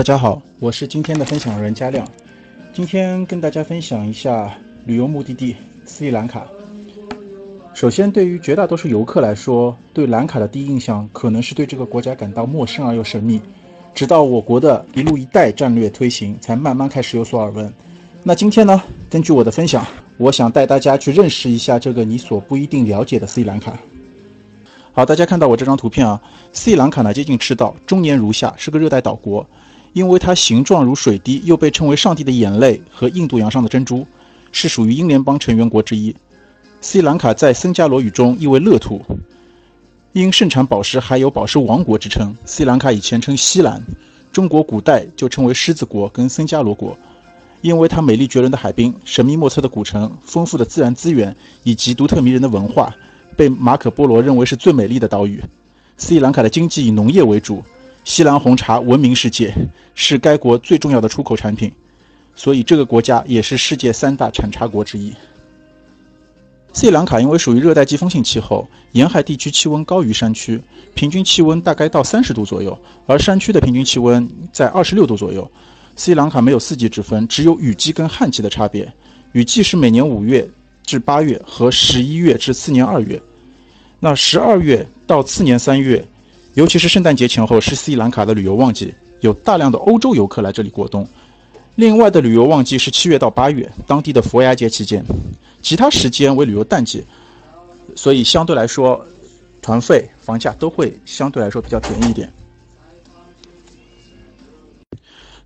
大家好，我是今天的分享人嘉亮。今天跟大家分享一下旅游目的地斯里兰卡。首先，对于绝大多数游客来说，对兰卡的第一印象可能是对这个国家感到陌生而又神秘。直到我国的一路一带战略推行，才慢慢开始有所耳闻。那今天呢，根据我的分享，我想带大家去认识一下这个你所不一定了解的斯里兰卡。好，大家看到我这张图片啊，斯里兰卡呢接近赤道，终年如夏，是个热带岛国。因为它形状如水滴，又被称为“上帝的眼泪”和“印度洋上的珍珠”，是属于英联邦成员国之一。斯里兰卡在僧伽罗语中意为乐土，因盛产宝石，还有“宝石王国”之称。斯里兰卡以前称西兰，中国古代就称为狮子国跟僧伽罗国。因为它美丽绝伦的海滨、神秘莫测的古城、丰富的自然资源以及独特迷人的文化。被马可·波罗认为是最美丽的岛屿。斯里兰卡的经济以农业为主，西兰红茶闻名世界，是该国最重要的出口产品，所以这个国家也是世界三大产茶国之一。斯里兰卡因为属于热带季风性气候，沿海地区气温高于山区，平均气温大概到三十度左右，而山区的平均气温在二十六度左右。斯里兰卡没有四季之分，只有雨季跟旱季的差别。雨季是每年五月至八月和十一月至次年二月。那十二月到次年三月，尤其是圣诞节前后，是斯里兰卡的旅游旺季，有大量的欧洲游客来这里过冬。另外的旅游旺季是七月到八月，当地的佛牙节期间，其他时间为旅游淡季，所以相对来说，团费、房价都会相对来说比较便宜一点。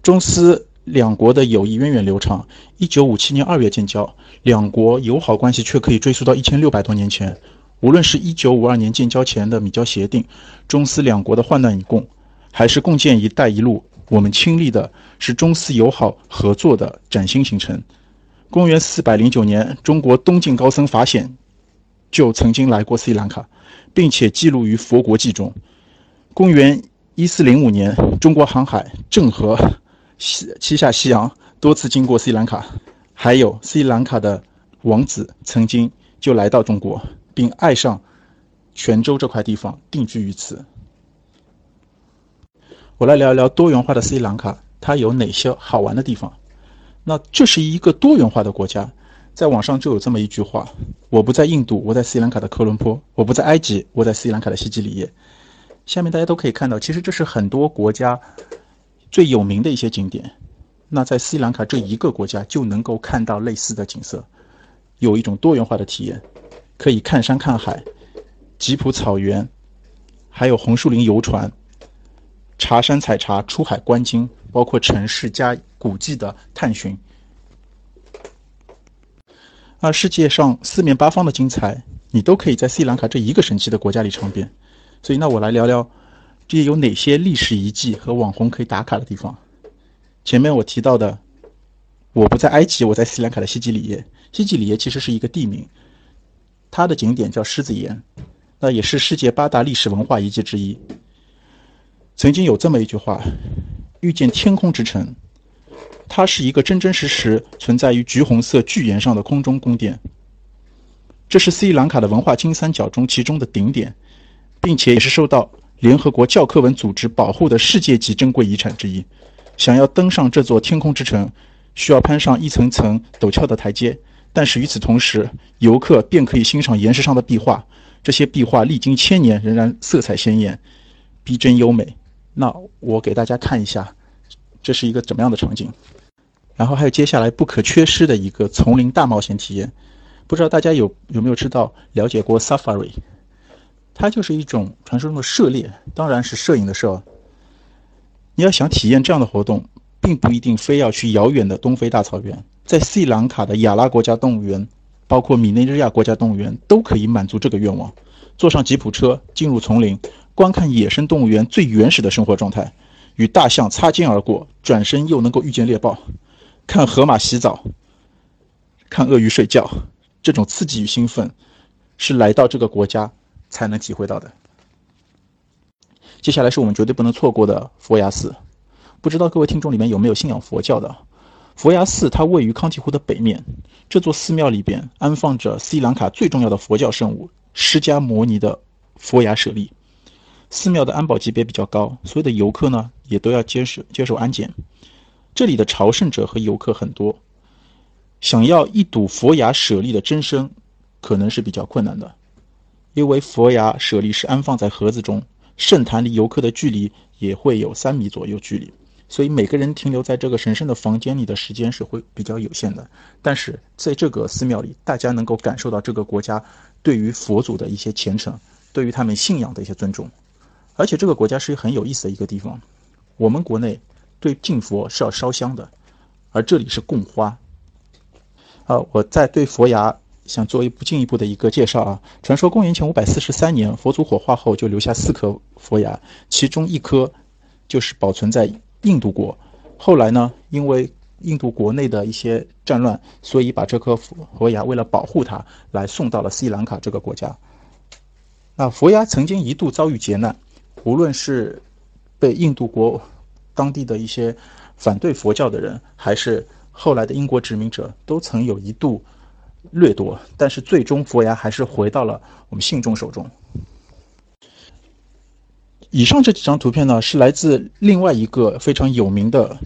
中斯两国的友谊源远流长，一九五七年二月建交，两国友好关系却可以追溯到一千六百多年前。无论是一九五二年建交前的米交协定，中斯两国的患难与共，还是共建“一带一路”，我们亲历的是中斯友好合作的崭新形成。公元四百零九年，中国东晋高僧法显就曾经来过斯里兰卡，并且记录于《佛国记》中。公元一四零五年，中国航海郑和西七下西洋，多次经过斯里兰卡，还有斯里兰卡的王子曾经就来到中国。并爱上泉州这块地方，定居于此。我来聊一聊多元化的斯里兰卡，它有哪些好玩的地方？那这是一个多元化的国家，在网上就有这么一句话：我不在印度，我在斯里兰卡的科伦坡；我不在埃及，我在斯里兰卡的西吉里耶。下面大家都可以看到，其实这是很多国家最有名的一些景点。那在斯里兰卡这一个国家就能够看到类似的景色，有一种多元化的体验。可以看山看海，吉普草原，还有红树林游船，茶山采茶，出海观鲸，包括城市加古迹的探寻。而世界上四面八方的精彩，你都可以在斯里兰卡这一个神奇的国家里尝遍。所以，那我来聊聊这些有哪些历史遗迹和网红可以打卡的地方。前面我提到的，我不在埃及，我在斯里兰卡的西吉里耶。西吉里耶其实是一个地名。它的景点叫狮子岩，那也是世界八大历史文化遗迹之一。曾经有这么一句话：“遇见天空之城。”它是一个真真实实存在于橘红色巨岩上的空中宫殿。这是斯里兰卡的文化金三角中其中的顶点，并且也是受到联合国教科文组织保护的世界级珍贵遗产之一。想要登上这座天空之城，需要攀上一层层陡峭的台阶。但是与此同时，游客便可以欣赏岩石上的壁画。这些壁画历经千年，仍然色彩鲜艳、逼真优美。那我给大家看一下，这是一个怎么样的场景。然后还有接下来不可缺失的一个丛林大冒险体验。不知道大家有有没有知道、了解过 Safari？它就是一种传说中的狩猎，当然是摄影的摄。你要想体验这样的活动，并不一定非要去遥远的东非大草原。在斯里兰卡的亚拉国家动物园，包括米内日亚国家动物园，都可以满足这个愿望。坐上吉普车进入丛林，观看野生动物园最原始的生活状态，与大象擦肩而过，转身又能够遇见猎豹，看河马洗澡，看鳄鱼睡觉，这种刺激与兴奋，是来到这个国家才能体会到的。接下来是我们绝对不能错过的佛牙寺，不知道各位听众里面有没有信仰佛教的？佛牙寺它位于康提湖的北面，这座寺庙里边安放着斯里兰卡最重要的佛教圣物释迦牟尼的佛牙舍利。寺庙的安保级别比较高，所有的游客呢也都要接受接受安检。这里的朝圣者和游客很多，想要一睹佛牙舍利的真身，可能是比较困难的，因为佛牙舍利是安放在盒子中，圣坛离游客的距离也会有三米左右距离，所以每个人停留在这个神圣的房间里的时间是会比较有限的。但是在这个寺庙里，大家能够感受到这个国家对于佛祖的一些虔诚，对于他们信仰的一些尊重。而且这个国家是很有意思的一个地方，我们国内。对敬佛是要烧香的，而这里是供花。啊，我在对佛牙想做一步进一步的一个介绍啊。传说公元前五百四十三年，佛祖火化后就留下四颗佛牙，其中一颗就是保存在印度国。后来呢，因为印度国内的一些战乱，所以把这颗佛牙为了保护它，来送到了斯里兰卡这个国家。那佛牙曾经一度遭遇劫难，无论是被印度国。当地的一些反对佛教的人，还是后来的英国殖民者，都曾有一度掠夺，但是最终佛牙还是回到了我们信众手中。以上这几张图片呢，是来自另外一个非常有名的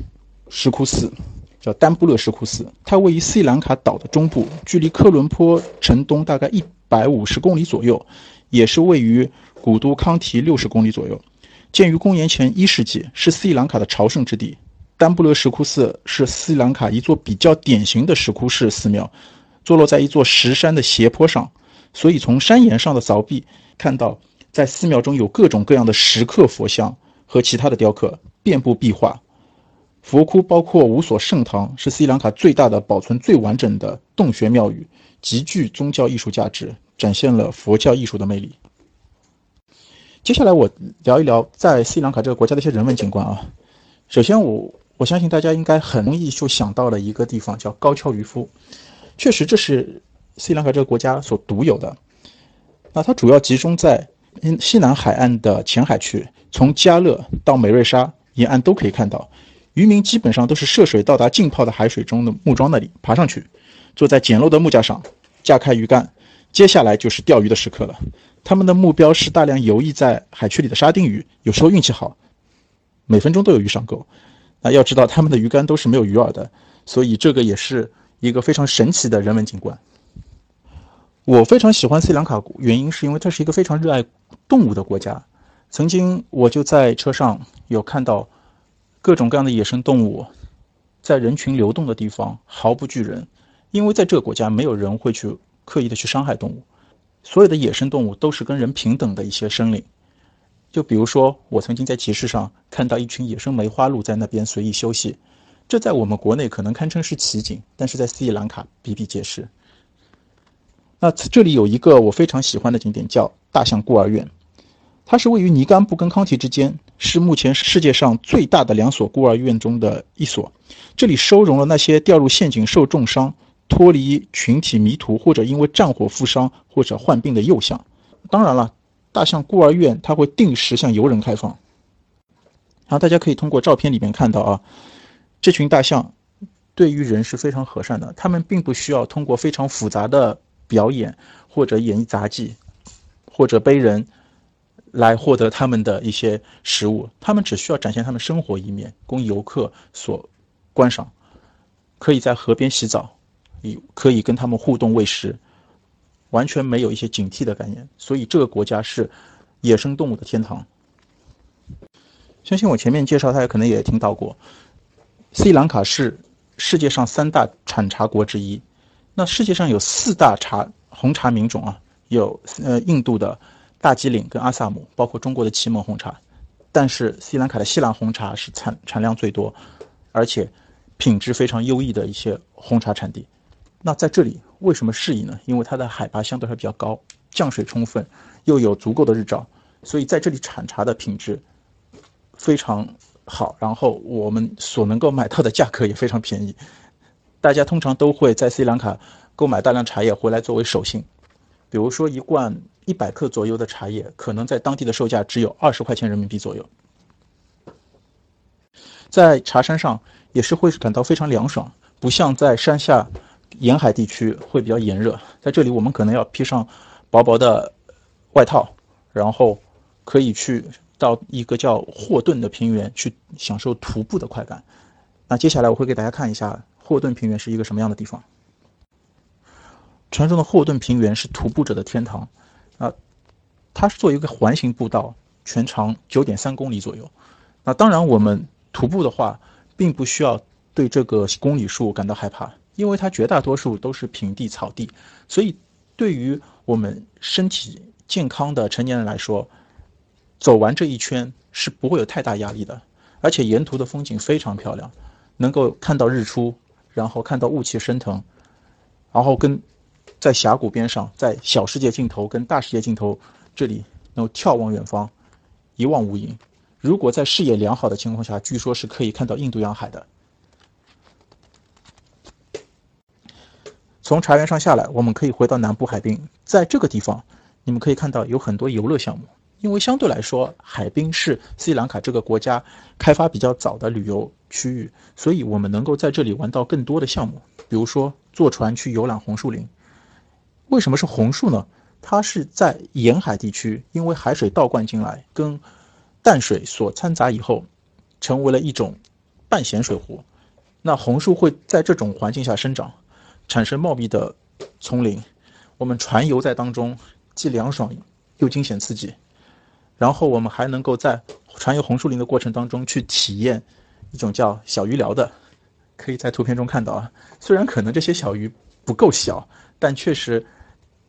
石窟寺，叫丹布勒石窟寺。它位于斯里兰卡岛的中部，距离科伦坡城东大概一百五十公里左右，也是位于古都康提六十公里左右。建于公元前一世纪，是斯里兰卡的朝圣之地。丹布勒石窟寺是斯里兰卡一座比较典型的石窟式寺庙，坐落在一座石山的斜坡上，所以从山岩上的凿壁看到，在寺庙中有各种各样的石刻佛像和其他的雕刻，遍布壁画。佛窟包括五所圣堂，是斯里兰卡最大的、保存最完整的洞穴庙宇，极具宗教艺术价值，展现了佛教艺术的魅力。接下来我聊一聊在斯里兰卡这个国家的一些人文景观啊。首先，我我相信大家应该很容易就想到了一个地方，叫高跷渔夫。确实，这是斯里兰卡这个国家所独有的。那它主要集中在西南海岸的浅海区，从加勒到美瑞沙沿岸都可以看到。渔民基本上都是涉水到达浸泡的海水中的木桩那里爬上去，坐在简陋的木架上，架开鱼竿，接下来就是钓鱼的时刻了。他们的目标是大量游弋在海区里的沙丁鱼，有时候运气好，每分钟都有鱼上钩。那要知道，他们的鱼竿都是没有鱼饵的，所以这个也是一个非常神奇的人文景观。我非常喜欢斯里兰卡，原因是因为它是一个非常热爱动物的国家。曾经我就在车上有看到各种各样的野生动物，在人群流动的地方毫不惧人，因为在这个国家没有人会去刻意的去伤害动物。所有的野生动物都是跟人平等的一些生灵，就比如说，我曾经在集市上看到一群野生梅花鹿在那边随意休息，这在我们国内可能堪称是奇景，但是在斯里兰卡比比皆是。那这里有一个我非常喜欢的景点，叫大象孤儿院，它是位于尼甘布跟康提之间，是目前世界上最大的两所孤儿院中的一所，这里收容了那些掉入陷阱受重伤。脱离群体迷途，或者因为战火负伤，或者患病的幼象。当然了，大象孤儿院它会定时向游人开放。然后大家可以通过照片里面看到啊，这群大象对于人是非常和善的。他们并不需要通过非常复杂的表演或者演绎杂技或者背人来获得他们的一些食物。他们只需要展现他们生活一面，供游客所观赏。可以在河边洗澡。以可以跟他们互动喂食，完全没有一些警惕的概念，所以这个国家是野生动物的天堂。相信我前面介绍，大家可能也听到过，斯里兰卡是世界上三大产茶国之一。那世界上有四大茶红茶名种啊，有呃印度的大吉岭跟阿萨姆，包括中国的祁门红茶，但是斯里兰卡的西兰红茶是产产量最多，而且品质非常优异的一些红茶产地。那在这里为什么适宜呢？因为它的海拔相对还比较高，降水充分，又有足够的日照，所以在这里产茶的品质非常好。然后我们所能够买到的价格也非常便宜。大家通常都会在斯里兰卡购买大量茶叶回来作为手信，比如说一罐一百克左右的茶叶，可能在当地的售价只有二十块钱人民币左右。在茶山上也是会感到非常凉爽，不像在山下。沿海地区会比较炎热，在这里我们可能要披上薄薄的外套，然后可以去到一个叫霍顿的平原去享受徒步的快感。那接下来我会给大家看一下霍顿平原是一个什么样的地方。传说的霍顿平原是徒步者的天堂，啊，它是做一个环形步道，全长九点三公里左右。那当然，我们徒步的话，并不需要对这个公里数感到害怕，因为它绝大多数都是平地草地，所以对于我们身体健康的成年人来说，走完这一圈是不会有太大压力的。而且沿途的风景非常漂亮，能够看到日出，然后看到雾气升腾，然后跟在峡谷边上，在小世界尽头跟大世界尽头这里能够眺望远方，一望无垠。如果在视野良好的情况下，据说是可以看到印度洋海的。从茶园上下来，我们可以回到南部海滨。在这个地方，你们可以看到有很多游乐项目。因为相对来说，海滨是斯里兰卡这个国家开发比较早的旅游区域，所以我们能够在这里玩到更多的项目。比如说坐船去游览红树林。为什么是红树呢？它是在沿海地区，因为海水倒灌进来，跟淡水所掺杂以后，成为了一种半咸水湖。那红树会在这种环境下生长，产生茂密的丛林。我们船游在当中，既凉爽又惊险刺激。然后我们还能够在船游红树林的过程当中去体验一种叫小鱼疗的，可以在图片中看到啊。虽然可能这些小鱼不够小，但确实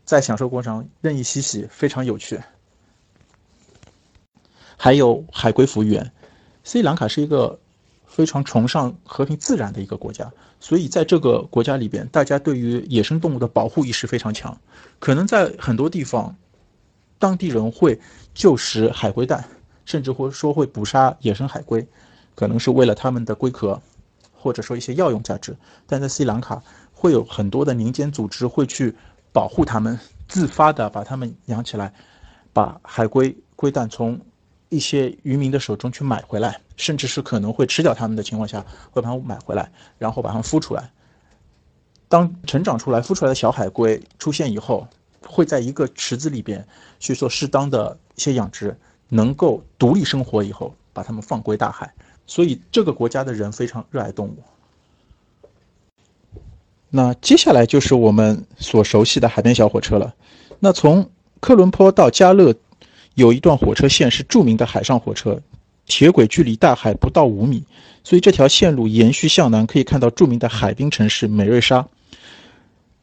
在享受过程任意嬉戏，非常有趣。还有海龟服务员，斯里兰卡是一个非常崇尚和平自然的一个国家，所以在这个国家里边，大家对于野生动物的保护意识非常强。可能在很多地方，当地人会救食海龟蛋，甚至会说会捕杀野生海龟，可能是为了它们的龟壳，或者说一些药用价值。但在斯里兰卡，会有很多的民间组织会去保护它们，自发的把它们养起来，把海龟龟蛋从。一些渔民的手中去买回来，甚至是可能会吃掉它们的情况下，会把它买回来，然后把它们孵出来。当成长出来、孵出来的小海龟出现以后，会在一个池子里边去做适当的一些养殖，能够独立生活以后，把它们放归大海。所以这个国家的人非常热爱动物。那接下来就是我们所熟悉的海边小火车了。那从科伦坡到加勒。有一段火车线是著名的海上火车，铁轨距离大海不到五米，所以这条线路延续向南，可以看到著名的海滨城市美瑞沙，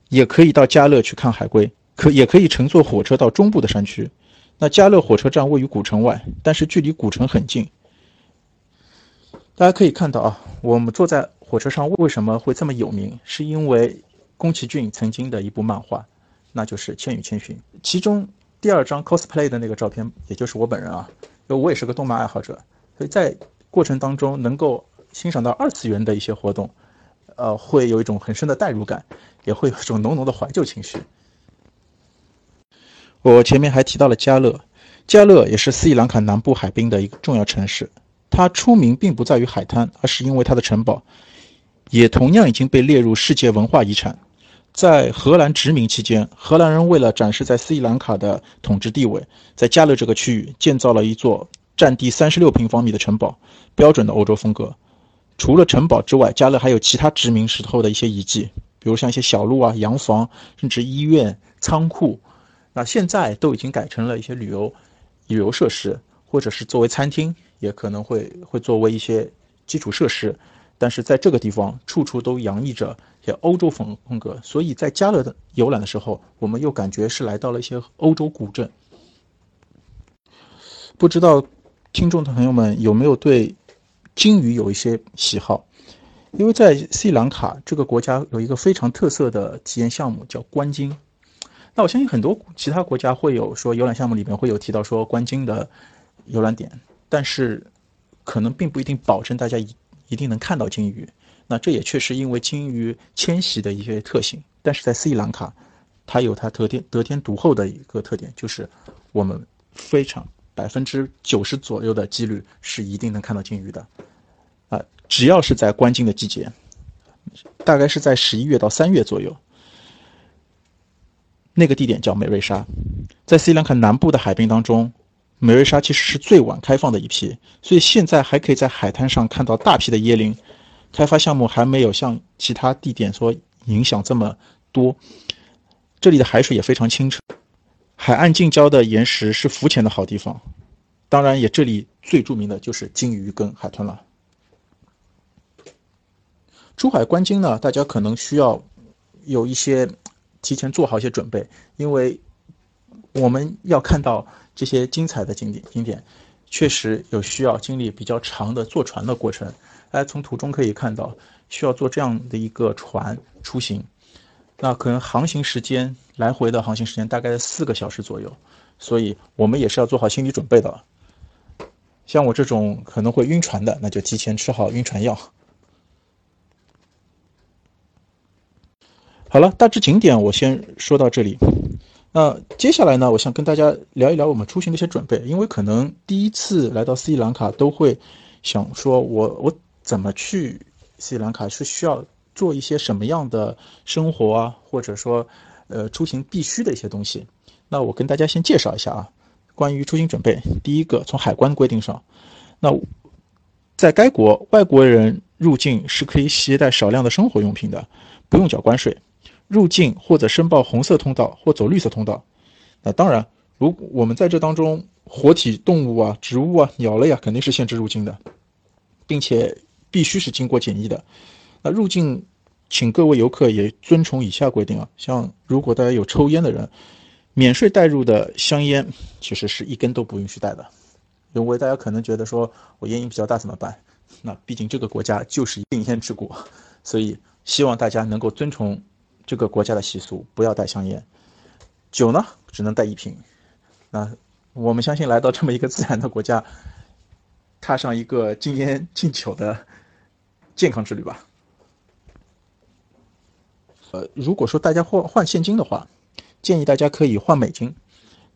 也可以到加勒去看海龟，可也可以乘坐火车到中部的山区。那加勒火车站位于古城外，但是距离古城很近。大家可以看到啊，我们坐在火车上为什么会这么有名？是因为宫崎骏曾经的一部漫画，那就是《千与千寻》，其中。第二张 cosplay 的那个照片，也就是我本人啊，因为我也是个动漫爱好者，所以在过程当中能够欣赏到二次元的一些活动，呃，会有一种很深的代入感，也会有一种浓浓的怀旧情绪。我前面还提到了加勒，加勒也是斯里兰卡南部海滨的一个重要城市，它出名并不在于海滩，而是因为它的城堡，也同样已经被列入世界文化遗产。在荷兰殖民期间，荷兰人为了展示在斯里兰卡的统治地位，在加勒这个区域建造了一座占地三十六平方米的城堡，标准的欧洲风格。除了城堡之外，加勒还有其他殖民时候的一些遗迹，比如像一些小路啊、洋房，甚至医院、仓库。那现在都已经改成了一些旅游旅游设施，或者是作为餐厅，也可能会会作为一些基础设施。但是在这个地方，处处都洋溢着些欧洲风风格，所以在加勒的游览的时候，我们又感觉是来到了一些欧洲古镇。不知道听众的朋友们有没有对鲸鱼有一些喜好？因为在斯里兰卡这个国家有一个非常特色的体验项目叫观鲸。那我相信很多其他国家会有说游览项目里面会有提到说观鲸的游览点，但是可能并不一定保证大家一。一定能看到鲸鱼，那这也确实因为鲸鱼迁徙的一些特性。但是在斯里兰卡，它有它得天得天独厚的一个特点，就是我们非常百分之九十左右的几率是一定能看到鲸鱼的。啊，只要是在观鲸的季节，大概是在十一月到三月左右，那个地点叫美瑞沙，在斯里兰卡南部的海滨当中，美瑞莎其实是最晚开放的一批，所以现在还可以在海滩上看到大批的椰林。开发项目还没有像其他地点说影响这么多。这里的海水也非常清澈，海岸近郊的岩石是浮潜的好地方。当然，也这里最著名的就是鲸鱼跟海豚了。出海观鲸呢，大家可能需要有一些提前做好一些准备，因为我们要看到。这些精彩的景点，景点确实有需要经历比较长的坐船的过程。大家从图中可以看到，需要坐这样的一个船出行，那可能航行时间来回的航行时间大概四个小时左右，所以我们也是要做好心理准备的。像我这种可能会晕船的，那就提前吃好晕船药。好了，大致景点我先说到这里。那接下来呢，我想跟大家聊一聊我们出行的一些准备，因为可能第一次来到斯里兰卡都会想说，我我怎么去斯里兰卡是需要做一些什么样的生活啊，或者说呃出行必须的一些东西。那我跟大家先介绍一下啊，关于出行准备，第一个从海关规定上，那在该国外国人入境是可以携带少量的生活用品的，不用缴关税。入境或者申报红色通道或走绿色通道，那当然，如我们在这当中，活体动物啊、植物啊、鸟类啊，肯定是限制入境的，并且必须是经过检疫的。那入境，请各位游客也遵从以下规定啊，像如果大家有抽烟的人，免税带入的香烟其实是一根都不允许带的，因为大家可能觉得说我烟瘾比较大怎么办？那毕竟这个国家就是禁烟之国，所以希望大家能够遵从。这个国家的习俗不要带香烟，酒呢只能带一瓶。那我们相信来到这么一个自然的国家，踏上一个禁烟禁酒的健康之旅吧。呃，如果说大家换换现金的话，建议大家可以换美金，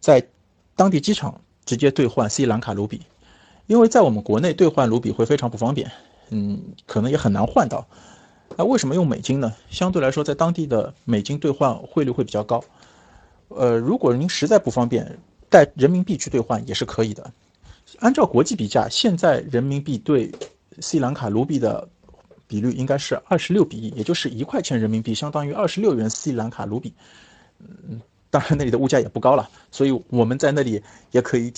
在当地机场直接兑换斯里兰卡卢比，因为在我们国内兑换卢比会非常不方便，嗯，可能也很难换到。那为什么用美金呢？相对来说，在当地的美金兑换汇率会比较高。呃，如果您实在不方便带人民币去兑换也是可以的。按照国际比价，现在人民币对斯里兰卡卢比的比率应该是二十六比一，也就是一块钱人民币相当于二十六元斯里兰卡卢比。嗯，当然那里的物价也不高了，所以我们在那里也可以。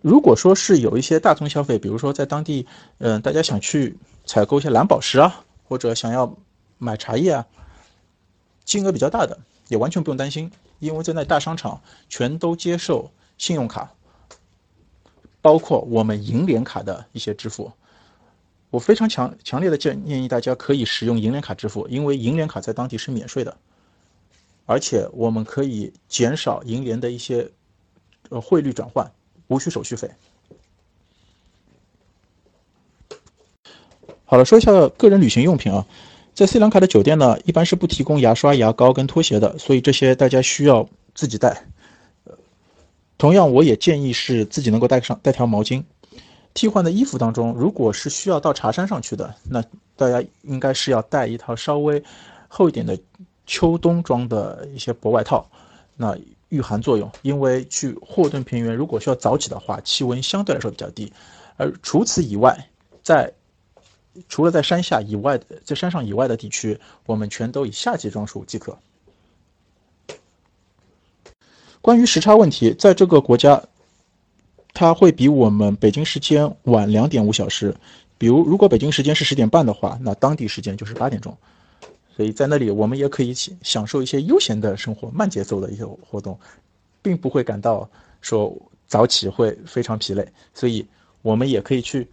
如果说是有一些大宗消费，比如说在当地，嗯，大家想去采购一些蓝宝石啊。或者想要买茶叶啊，金额比较大的也完全不用担心，因为在那大商场全都接受信用卡，包括我们银联卡的一些支付。我非常强强烈的建建议大家可以使用银联卡支付，因为银联卡在当地是免税的，而且我们可以减少银联的一些呃汇率转换，无需手续费。好了，说一下个人旅行用品啊，在斯里兰卡的酒店呢，一般是不提供牙刷、牙膏跟拖鞋的，所以这些大家需要自己带。同样，我也建议是自己能够带上带条毛巾。替换的衣服当中，如果是需要到茶山上去的，那大家应该是要带一套稍微厚一点的秋冬装的一些薄外套，那御寒作用。因为去霍顿平原如果需要早起的话，气温相对来说比较低，而除此以外，在除了在山下以外的，在山上以外的地区，我们全都以夏季装束即可。关于时差问题，在这个国家，它会比我们北京时间晚两点五小时。比如，如果北京时间是十点半的话，那当地时间就是八点钟。所以在那里，我们也可以享受一些悠闲的生活、慢节奏的一些活动，并不会感到说早起会非常疲累。所以我们也可以去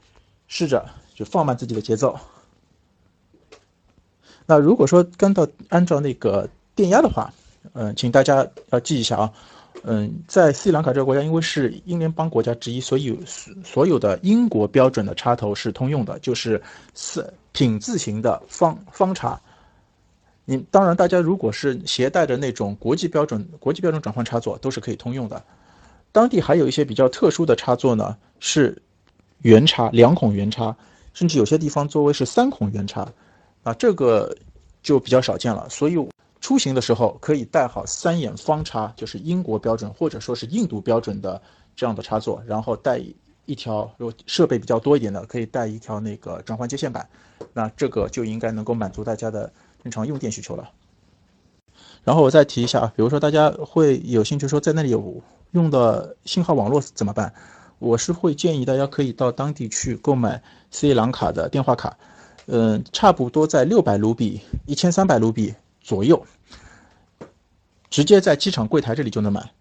试着。就放慢自己的节奏。那如果说跟到按照那个电压的话，嗯，请大家要记一下啊，嗯，在斯里兰卡这个国家，因为是英联邦国家之一，所以所有的英国标准的插头是通用的，就是四品字形的方方插。你当然，大家如果是携带的那种国际标准国际标准转换插座，都是可以通用的。当地还有一些比较特殊的插座呢，是圆插两孔圆插。甚至有些地方作为是三孔圆插，啊，这个就比较少见了。所以出行的时候可以带好三眼方插，就是英国标准或者说是印度标准的这样的插座，然后带一条，如果设备比较多一点的，可以带一条那个转换接线板，那这个就应该能够满足大家的正常用电需求了。然后我再提一下啊，比如说大家会有兴趣说在那里有用的信号网络怎么办？我是会建议大家可以到当地去购买斯里兰卡的电话卡，嗯，差不多在六百卢比、一千三百卢比左右，直接在机场柜台这里就能买。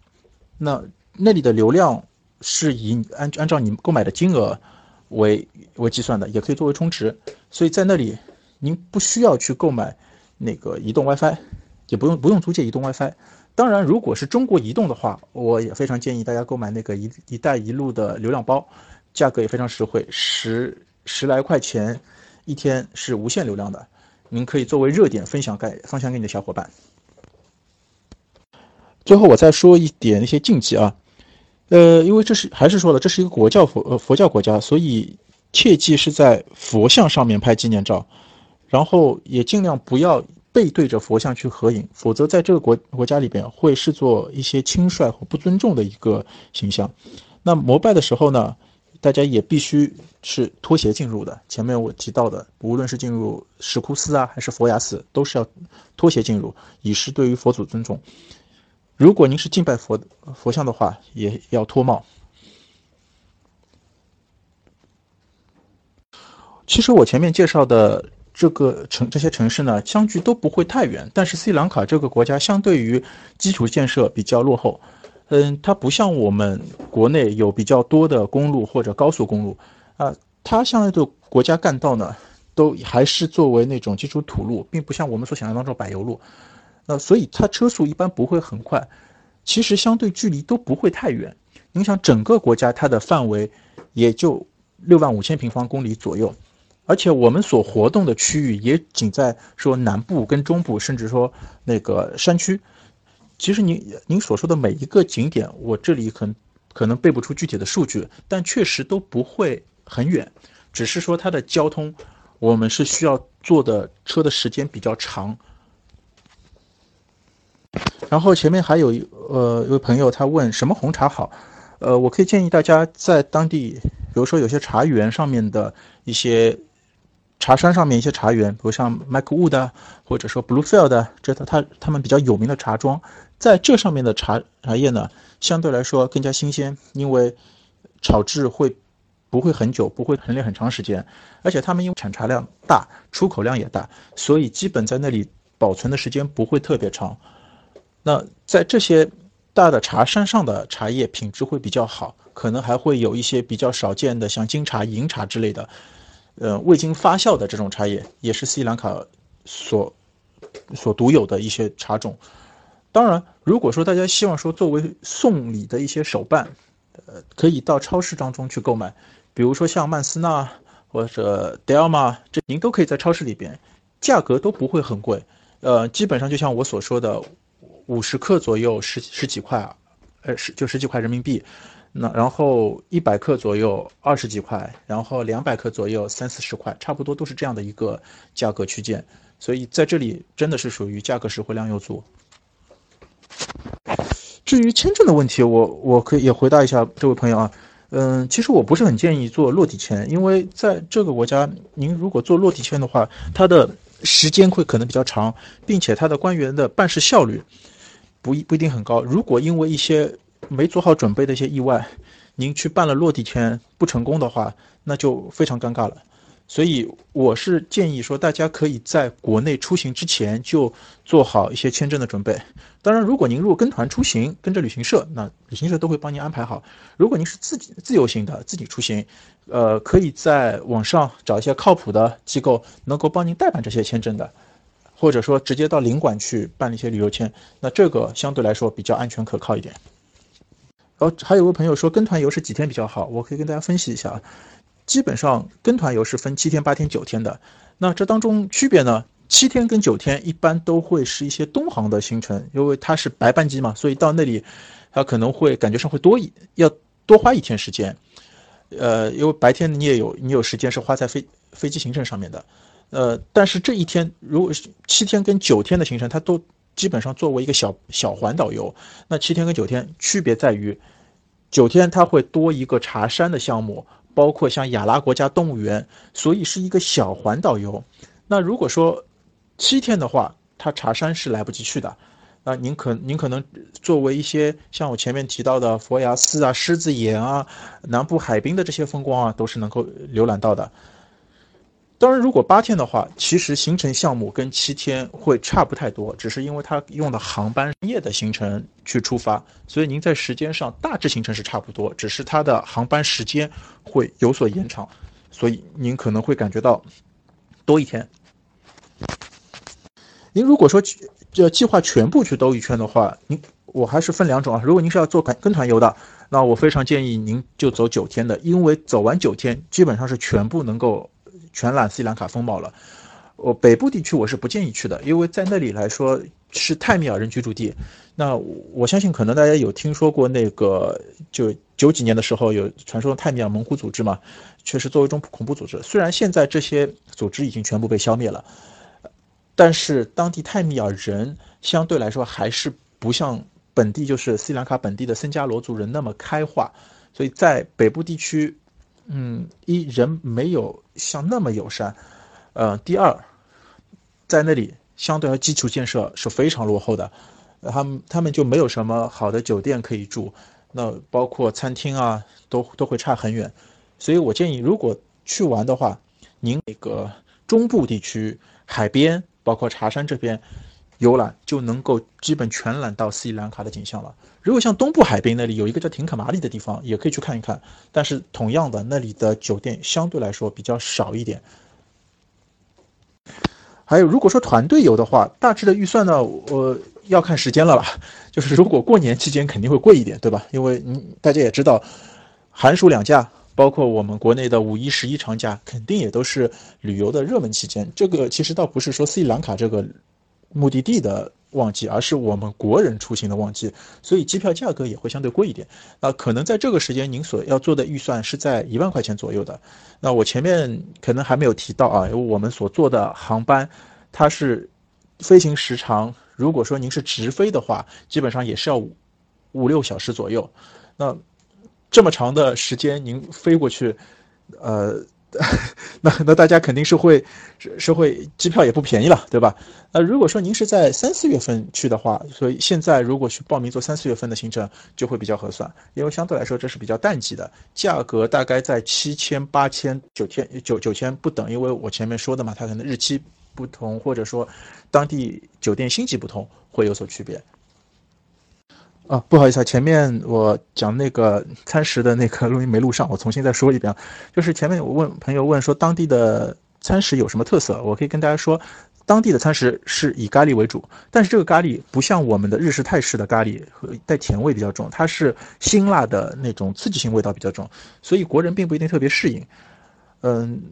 那那里的流量是以按按照你购买的金额为为计算的，也可以作为充值，所以在那里您不需要去购买那个移动 WiFi，也不用不用租借移动 WiFi。当然，如果是中国移动的话，我也非常建议大家购买那个“一一带一路”的流量包，价格也非常实惠，十十来块钱一天是无限流量的，您可以作为热点分享给分享给你的小伙伴。最后我再说一点那些禁忌啊，呃，因为这是还是说了，这是一个国教佛呃佛教国家，所以切记是在佛像上面拍纪念照，然后也尽量不要。背对着佛像去合影，否则在这个国国家里边会视作一些轻率和不尊重的一个形象。那膜拜的时候呢，大家也必须是脱鞋进入的。前面我提到的，无论是进入石窟寺啊，还是佛牙寺，都是要脱鞋进入，以示对于佛祖尊重。如果您是敬拜佛佛像的话，也要脱帽。其实我前面介绍的。这个城这些城市呢，相距都不会太远，但是斯里兰卡这个国家相对于基础建设比较落后，嗯，它不像我们国内有比较多的公路或者高速公路，啊，它相对的国家干道呢，都还是作为那种基础土路，并不像我们所想象当中柏油路，那所以它车速一般不会很快，其实相对距离都不会太远，你想整个国家它的范围也就六万五千平方公里左右。而且我们所活动的区域也仅在说南部跟中部，甚至说那个山区。其实您您所说的每一个景点，我这里可能可能背不出具体的数据，但确实都不会很远，只是说它的交通，我们是需要坐的车的时间比较长。然后前面还有一呃一位朋友他问什么红茶好，呃，我可以建议大家在当地，比如说有些茶园上面的一些。茶山上面一些茶园，比如像 Macwood 或者说 Bluefield，这它它们比较有名的茶庄，在这上面的茶茶叶呢，相对来说更加新鲜，因为炒制会不会很久，不会陈列很长时间，而且他们因为产茶量大，出口量也大，所以基本在那里保存的时间不会特别长。那在这些大的茶山上的茶叶品质会比较好，可能还会有一些比较少见的像金茶、银茶之类的。呃，未经发酵的这种茶叶也是斯里兰卡所所独有的一些茶种。当然，如果说大家希望说作为送礼的一些手办，呃，可以到超市当中去购买，比如说像曼斯纳或者 Delma，这您都可以在超市里边，价格都不会很贵。呃，基本上就像我所说的，五十克左右十十几块，呃，十就十几块人民币。那然后一百克左右二十几块，然后两百克左右三四十块，差不多都是这样的一个价格区间，所以在这里真的是属于价格实惠量又足。至于签证的问题，我我可以也回答一下这位朋友啊，嗯，其实我不是很建议做落地签，因为在这个国家，您如果做落地签的话，它的时间会可能比较长，并且它的官员的办事效率不一不一定很高。如果因为一些没做好准备的一些意外，您去办了落地签不成功的话，那就非常尴尬了。所以我是建议说，大家可以在国内出行之前就做好一些签证的准备。当然，如果您如果跟团出行，跟着旅行社，那旅行社都会帮您安排好。如果您是自己自由行的，自己出行，呃，可以在网上找一些靠谱的机构，能够帮您代办这些签证的，或者说直接到领馆去办一些旅游签，那这个相对来说比较安全可靠一点。然后还有位朋友说跟团游是几天比较好，我可以跟大家分析一下啊。基本上跟团游是分七天、八天、九天的。那这当中区别呢？七天跟九天一般都会是一些东航的行程，因为它是白班机嘛，所以到那里它可能会感觉上会多一要多花一天时间。呃，因为白天你也有你有时间是花在飞飞机行程上面的。呃，但是这一天如果七天跟九天的行程，它都。基本上作为一个小小环导游，那七天跟九天区别在于，九天它会多一个茶山的项目，包括像亚拉国家动物园，所以是一个小环岛游。那如果说七天的话，它茶山是来不及去的。那您可您可能作为一些像我前面提到的佛牙寺啊、狮子岩啊、南部海滨的这些风光啊，都是能够浏览到的。当然，如果八天的话，其实行程项目跟七天会差不太多，只是因为它用的航班夜的行程去出发，所以您在时间上大致行程是差不多，只是它的航班时间会有所延长，所以您可能会感觉到多一天。您如果说这计划全部去兜一圈的话，您我还是分两种啊。如果您是要做跟跟团游的，那我非常建议您就走九天的，因为走完九天基本上是全部能够。全览斯里兰卡风貌了，我北部地区我是不建议去的，因为在那里来说是泰米尔人居住地。那我相信可能大家有听说过那个，就九几年的时候有传说泰米尔猛虎组织嘛，确实作为一种恐怖组织。虽然现在这些组织已经全部被消灭了，但是当地泰米尔人相对来说还是不像本地就是斯里兰卡本地的僧伽罗族人那么开化，所以在北部地区。嗯，一人没有像那么友善，呃，第二，在那里相对而基础建设是非常落后的，他们他们就没有什么好的酒店可以住，那包括餐厅啊，都都会差很远，所以我建议，如果去玩的话，您那个中部地区海边，包括茶山这边。游览就能够基本全览到斯里兰卡的景象了。如果像东部海滨那里有一个叫廷可马里的地方，也可以去看一看。但是同样的，那里的酒店相对来说比较少一点。还有，如果说团队游的话，大致的预算呢，我要看时间了吧。就是如果过年期间肯定会贵一点，对吧？因为嗯，大家也知道，寒暑两假，包括我们国内的五一、十一长假，肯定也都是旅游的热门期间。这个其实倒不是说斯里兰卡这个。目的地的旺季，而是我们国人出行的旺季，所以机票价格也会相对贵一点。那可能在这个时间，您所要做的预算是在一万块钱左右的。那我前面可能还没有提到啊，因为我们所坐的航班，它是飞行时长，如果说您是直飞的话，基本上也是要五六小时左右。那这么长的时间，您飞过去，呃。那那大家肯定是会是会机票也不便宜了，对吧？那如果说您是在三四月份去的话，所以现在如果去报名做三四月份的行程就会比较合算，因为相对来说这是比较淡季的，价格大概在七千、八千、九千、九九千不等，因为我前面说的嘛，它可能日期不同，或者说当地酒店星级不同，会有所区别。啊，不好意思啊，前面我讲那个 餐食的那个录音没录上，我重新再说一遍。就是前面我问朋友问说当地的餐食有什么特色，我可以跟大家说，当地的餐食是以咖喱为主，但是这个咖喱不像我们的日式泰式的咖喱和带甜味比较重，它是辛辣的那种刺激性味道比较重，所以国人并不一定特别适应。嗯。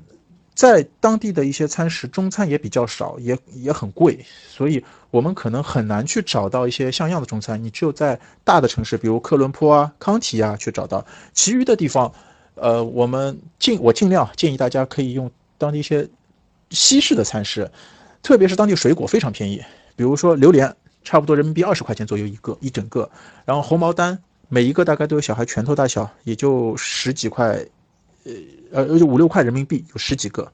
在当地的一些餐食，中餐也比较少，也也很贵，所以我们可能很难去找到一些像样的中餐。你只有在大的城市，比如科伦坡啊、康提啊去找到。其余的地方，呃，我们尽我尽量建议大家可以用当地一些西式的餐食，特别是当地水果非常便宜，比如说榴莲，差不多人民币二十块钱左右一个一整个，然后红毛丹每一个大概都有小孩拳头大小，也就十几块。呃呃，五六块人民币有十几个，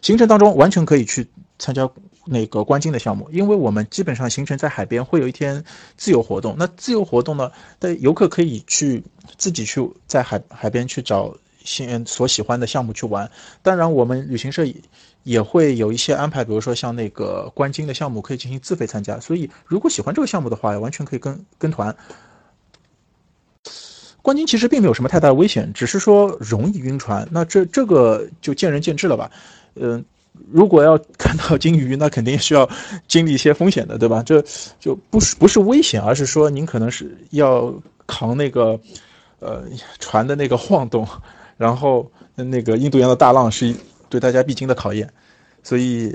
行程当中完全可以去参加那个观鲸的项目，因为我们基本上行程在海边会有一天自由活动。那自由活动呢，的游客可以去自己去在海海边去找喜所喜欢的项目去玩。当然，我们旅行社也会有一些安排，比如说像那个观鲸的项目可以进行自费参加。所以，如果喜欢这个项目的话，完全可以跟跟团。观鲸其实并没有什么太大的危险，只是说容易晕船。那这这个就见仁见智了吧？嗯，如果要看到鲸鱼，那肯定需要经历一些风险的，对吧？这就不是不是危险，而是说您可能是要扛那个呃船的那个晃动，然后那个印度洋的大浪是对大家必经的考验，所以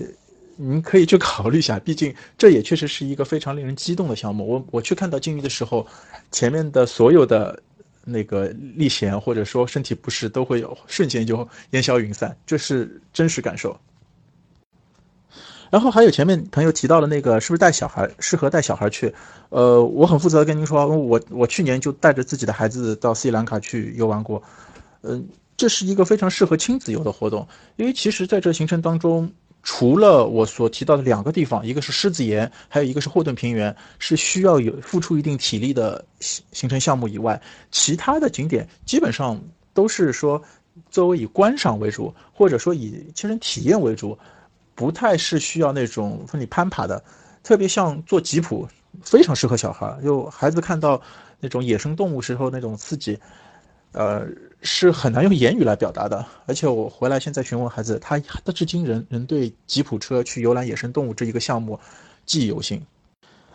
您可以去考虑一下。毕竟这也确实是一个非常令人激动的项目。我我去看到鲸鱼的时候，前面的所有的。那个历险或者说身体不适都会有瞬间就烟消云散，这是真实感受。然后还有前面朋友提到的那个，是不是带小孩适合带小孩去？呃，我很负责跟您说，我我去年就带着自己的孩子到斯里兰卡去游玩过，嗯，这是一个非常适合亲子游的活动，因为其实在这行程当中，除了我所提到的两个地方，一个是狮子岩，还有一个是霍顿平原，是需要有付出一定体力的行行程项目以外，其他的景点基本上都是说作为以观赏为主，或者说以亲身体验为主。不太是需要那种说你攀爬的，特别像做吉普，非常适合小孩。就孩子看到那种野生动物时候那种刺激，呃，是很难用言语来表达的。而且我回来现在询问孩子，他他至今仍仍对吉普车去游览野生动物这一个项目记忆犹新。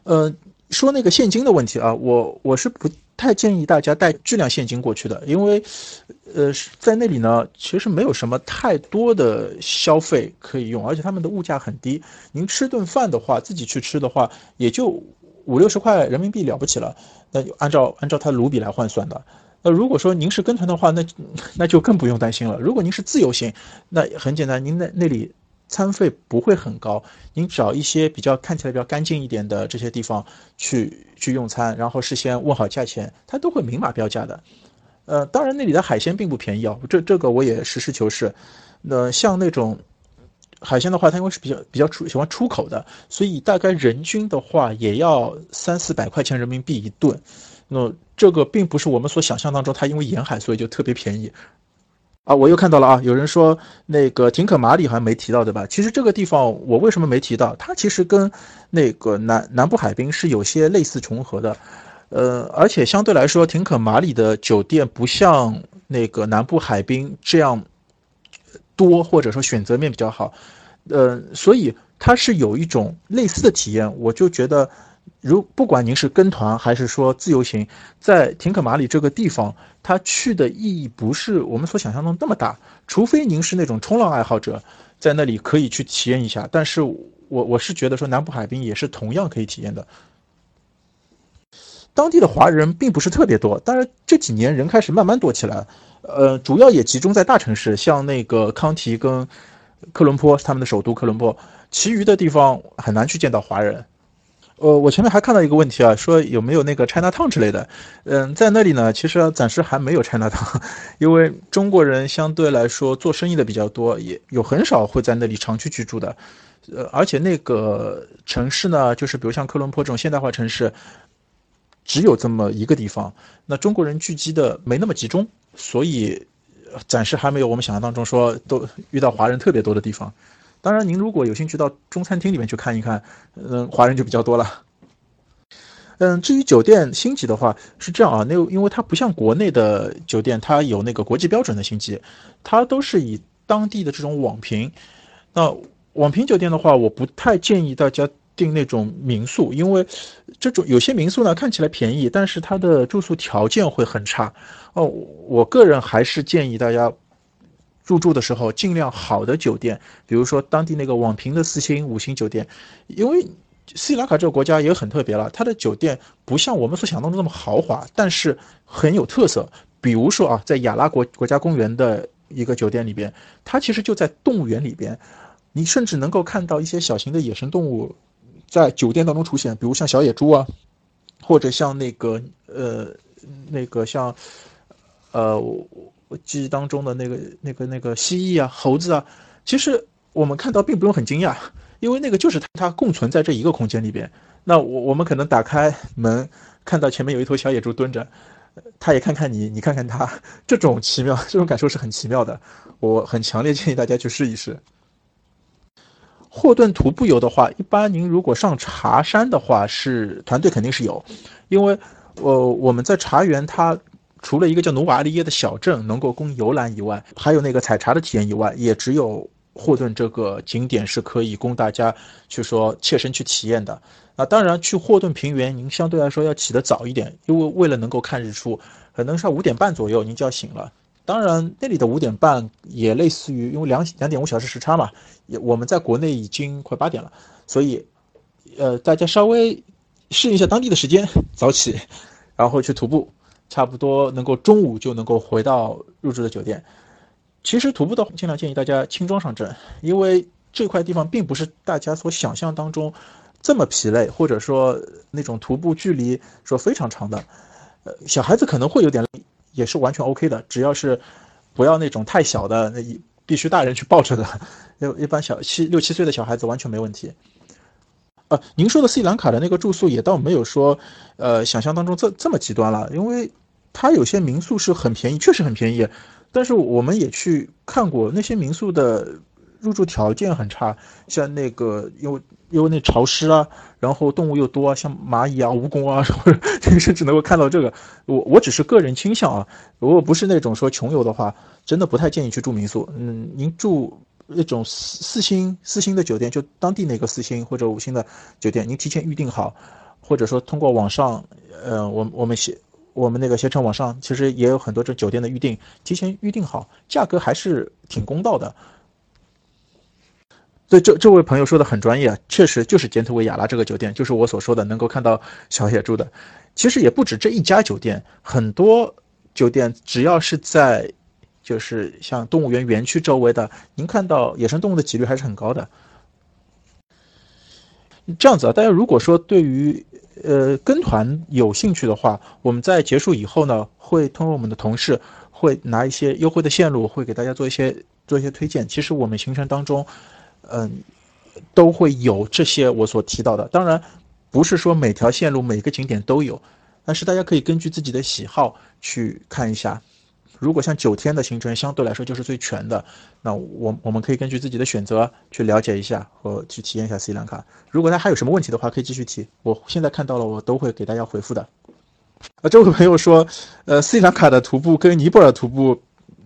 呃，说那个现金的问题啊，我我是不。太建议大家带巨量现金过去的，因为，呃，在那里呢，其实没有什么太多的消费可以用，而且他们的物价很低。您吃顿饭的话，自己去吃的话，也就五六十块人民币了不起了。那就按照按照它卢比来换算的。那如果说您是跟团的话，那那就更不用担心了。如果您是自由行，那很简单，您在那里。餐费不会很高，您找一些比较看起来比较干净一点的这些地方去去用餐，然后事先问好价钱，它都会明码标价的。呃，当然那里的海鲜并不便宜啊，这这个我也实事求是。那像那种海鲜的话，它因为是比较比较出喜欢出口的，所以大概人均的话也要三四百块钱人民币一顿。那这个并不是我们所想象当中，它因为沿海所以就特别便宜。啊，我又看到了啊，有人说那个廷可马里好像没提到对吧？其实这个地方我为什么没提到？它其实跟那个南南部海滨是有些类似重合的，呃，而且相对来说，廷可马里的酒店不像那个南部海滨这样多，或者说选择面比较好，呃，所以它是有一种类似的体验，我就觉得。如不管您是跟团还是说自由行，在廷可马里这个地方，它去的意义不是我们所想象中那么大。除非您是那种冲浪爱好者，在那里可以去体验一下。但是我我是觉得说南部海滨也是同样可以体验的。当地的华人并不是特别多，当然这几年人开始慢慢多起来，呃，主要也集中在大城市，像那个康提跟科伦坡，他们的首都科伦坡，其余的地方很难去见到华人。呃，我前面还看到一个问题啊，说有没有那个 China Town 之类的？嗯，在那里呢，其实暂时还没有 China Town，因为中国人相对来说做生意的比较多，也有很少会在那里长期居住的。呃，而且那个城市呢，就是比如像科伦坡这种现代化城市，只有这么一个地方，那中国人聚集的没那么集中，所以暂时还没有我们想象当中说都遇到华人特别多的地方。当然，您如果有兴趣到中餐厅里面去看一看，嗯，华人就比较多了。嗯，至于酒店星级的话，是这样啊，那因为它不像国内的酒店，它有那个国际标准的星级，它都是以当地的这种网评。那网评酒店的话，我不太建议大家订那种民宿，因为这种有些民宿呢看起来便宜，但是它的住宿条件会很差。哦，我个人还是建议大家。入住的时候尽量好的酒店，比如说当地那个网评的四星、五星酒店，因为斯里兰卡这个国家也很特别了，它的酒店不像我们所想象中那么豪华，但是很有特色。比如说啊，在亚拉国国家公园的一个酒店里边，它其实就在动物园里边，你甚至能够看到一些小型的野生动物在酒店当中出现，比如像小野猪啊，或者像那个呃那个像呃。记忆当中的那个、那个、那个蜥蜴啊、猴子啊，其实我们看到并不用很惊讶，因为那个就是它，它共存在这一个空间里边。那我我们可能打开门，看到前面有一头小野猪蹲着，它也看看你，你看看它，这种奇妙，这种感受是很奇妙的。我很强烈建议大家去试一试。霍顿徒步游的话，一般您如果上茶山的话，是团队肯定是有，因为呃我们在茶园它。除了一个叫努瓦利耶的小镇能够供游览以外，还有那个采茶的体验以外，也只有霍顿这个景点是可以供大家去说切身去体验的。那当然，去霍顿平原您相对来说要起得早一点，因为为了能够看日出，可能是五点半左右您就要醒了。当然，那里的五点半也类似于因为两两点五小时时差嘛，也我们在国内已经快八点了，所以，呃，大家稍微适应一下当地的时间，早起，然后去徒步。差不多能够中午就能够回到入住的酒店。其实徒步的话，尽量建议大家轻装上阵，因为这块地方并不是大家所想象当中这么疲累，或者说那种徒步距离说非常长的。呃，小孩子可能会有点累，也是完全 OK 的，只要是不要那种太小的，那必须大人去抱着的，一一般小七六七岁的小孩子完全没问题。呃，您说的斯里兰卡的那个住宿也倒没有说，呃，想象当中这这么极端了，因为它有些民宿是很便宜，确实很便宜，但是我们也去看过那些民宿的。入住条件很差，像那个因为因为那潮湿啊，然后动物又多，像蚂蚁啊、蜈蚣啊，甚至能够看到这个。我我只是个人倾向啊，如果不是那种说穷游的话，真的不太建议去住民宿。嗯，您住那种四四星四星的酒店，就当地那个四星或者五星的酒店，您提前预定好，或者说通过网上，呃，我我们写我们那个携程网上其实也有很多这酒店的预订，提前预定好，价格还是挺公道的。所以这这位朋友说的很专业啊，确实就是简特维亚拉这个酒店，就是我所说的能够看到小野猪的。其实也不止这一家酒店，很多酒店只要是在，就是像动物园园区周围的，您看到野生动物的几率还是很高的。这样子啊，大家如果说对于呃跟团有兴趣的话，我们在结束以后呢，会通过我们的同事会拿一些优惠的线路，会给大家做一些做一些推荐。其实我们行程当中。嗯，都会有这些我所提到的。当然，不是说每条线路每个景点都有，但是大家可以根据自己的喜好去看一下。如果像九天的行程相对来说就是最全的，那我我们可以根据自己的选择去了解一下和去体验一下斯里兰卡。如果他还有什么问题的话，可以继续提。我现在看到了，我都会给大家回复的。啊，这位朋友说，呃，斯里兰卡的徒步跟尼泊尔徒步。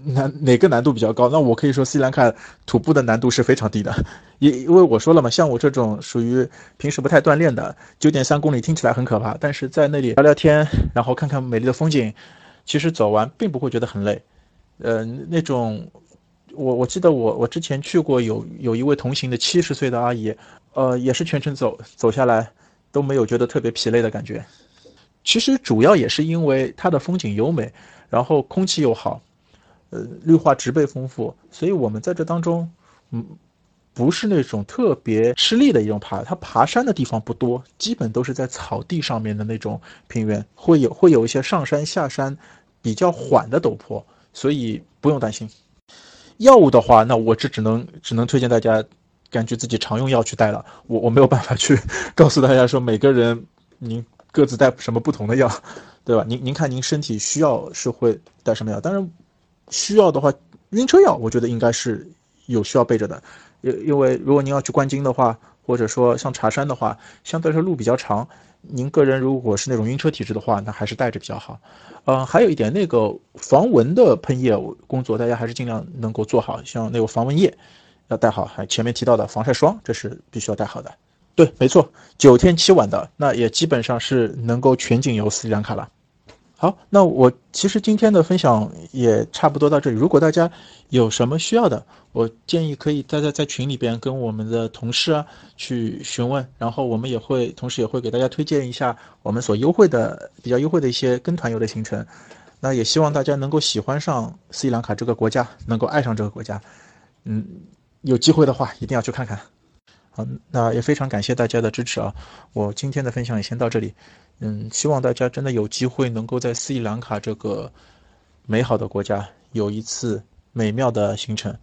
难哪个难度比较高？那我可以说斯里兰卡徒步的难度是非常低的，因因为我说了嘛，像我这种属于平时不太锻炼的，九点三公里听起来很可怕，但是在那里聊聊天，然后看看美丽的风景，其实走完并不会觉得很累。呃，那种我我记得我我之前去过，有有一位同行的七十岁的阿姨，呃，也是全程走走下来都没有觉得特别疲累的感觉。其实主要也是因为它的风景优美，然后空气又好。呃，绿化植被丰富，所以我们在这当中，嗯，不是那种特别吃力的一种爬。它爬山的地方不多，基本都是在草地上面的那种平原，会有会有一些上山下山比较缓的陡坡，所以不用担心。药物的话，那我这只能只能推荐大家根据自己常用药去带了。我我没有办法去 告诉大家说每个人您各自带什么不同的药，对吧？您您看您身体需要是会带什么药，当然。需要的话，晕车药我觉得应该是有需要备着的，因因为如果您要去观鲸的话，或者说像茶山的话，相对来说路比较长，您个人如果是那种晕车体质的话，那还是带着比较好。呃，还有一点，那个防蚊的喷液工作，大家还是尽量能够做好，像那个防蚊液要带好，还前面提到的防晒霜，这是必须要带好的。对，没错，九天七晚的，那也基本上是能够全景游斯里兰卡了。好，那我其实今天的分享也差不多到这里。如果大家有什么需要的，我建议可以大家在群里边跟我们的同事啊去询问，然后我们也会同时也会给大家推荐一下我们所优惠的比较优惠的一些跟团游的行程。那也希望大家能够喜欢上斯里兰卡这个国家，能够爱上这个国家。嗯，有机会的话一定要去看看。好，那也非常感谢大家的支持啊！我今天的分享也先到这里。嗯，希望大家真的有机会能够在斯里兰卡这个美好的国家有一次美妙的行程。